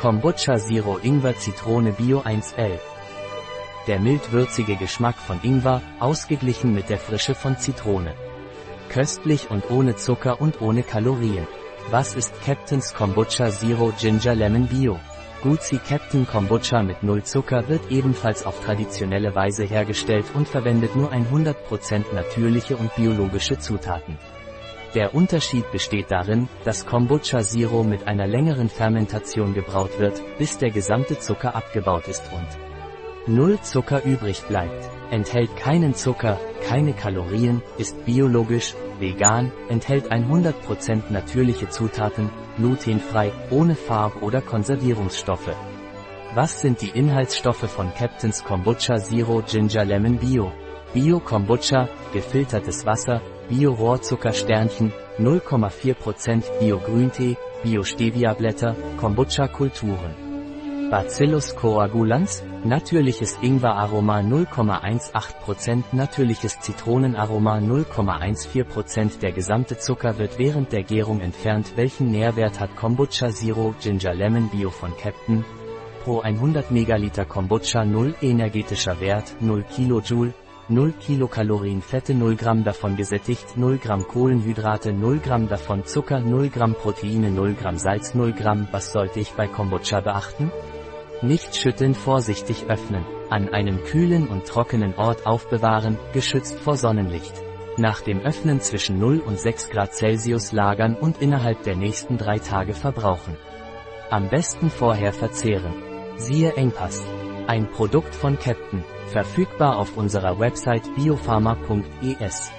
Kombucha Zero Ingwer Zitrone Bio 1L. Der mild-würzige Geschmack von Ingwer, ausgeglichen mit der Frische von Zitrone. Köstlich und ohne Zucker und ohne Kalorien. Was ist Captain's Kombucha Zero Ginger Lemon Bio? Gucci Captain Kombucha mit Null Zucker wird ebenfalls auf traditionelle Weise hergestellt und verwendet nur 100% natürliche und biologische Zutaten. Der Unterschied besteht darin, dass Kombucha Zero mit einer längeren Fermentation gebraut wird, bis der gesamte Zucker abgebaut ist und Null Zucker übrig bleibt. Enthält keinen Zucker, keine Kalorien, ist biologisch, vegan, enthält 100% natürliche Zutaten, glutenfrei, ohne Farb- oder Konservierungsstoffe. Was sind die Inhaltsstoffe von Captain's Kombucha Zero Ginger Lemon Bio? Bio Kombucha, gefiltertes Wasser, Bio Rohrzuckersternchen, 0,4% Bio Grüntee, Bio Stevia Blätter, Kombucha Kulturen. Bacillus coagulans, natürliches Ingweraroma 0,18%, natürliches Zitronenaroma 0,14% Der gesamte Zucker wird während der Gärung entfernt. Welchen Nährwert hat Kombucha Zero Ginger Lemon Bio von Captain? Pro 100 Megaliter Kombucha 0 energetischer Wert 0 Kilojoule, 0 Kilokalorien Fette 0 Gramm davon gesättigt 0 Gramm Kohlenhydrate 0 Gramm davon Zucker 0 Gramm Proteine 0 Gramm Salz 0 Gramm Was sollte ich bei Kombucha beachten? Nicht schütteln vorsichtig öffnen. An einem kühlen und trockenen Ort aufbewahren, geschützt vor Sonnenlicht. Nach dem Öffnen zwischen 0 und 6 Grad Celsius lagern und innerhalb der nächsten drei Tage verbrauchen. Am besten vorher verzehren. Siehe Engpass. Ein Produkt von Captain. Verfügbar auf unserer Website biopharma.es.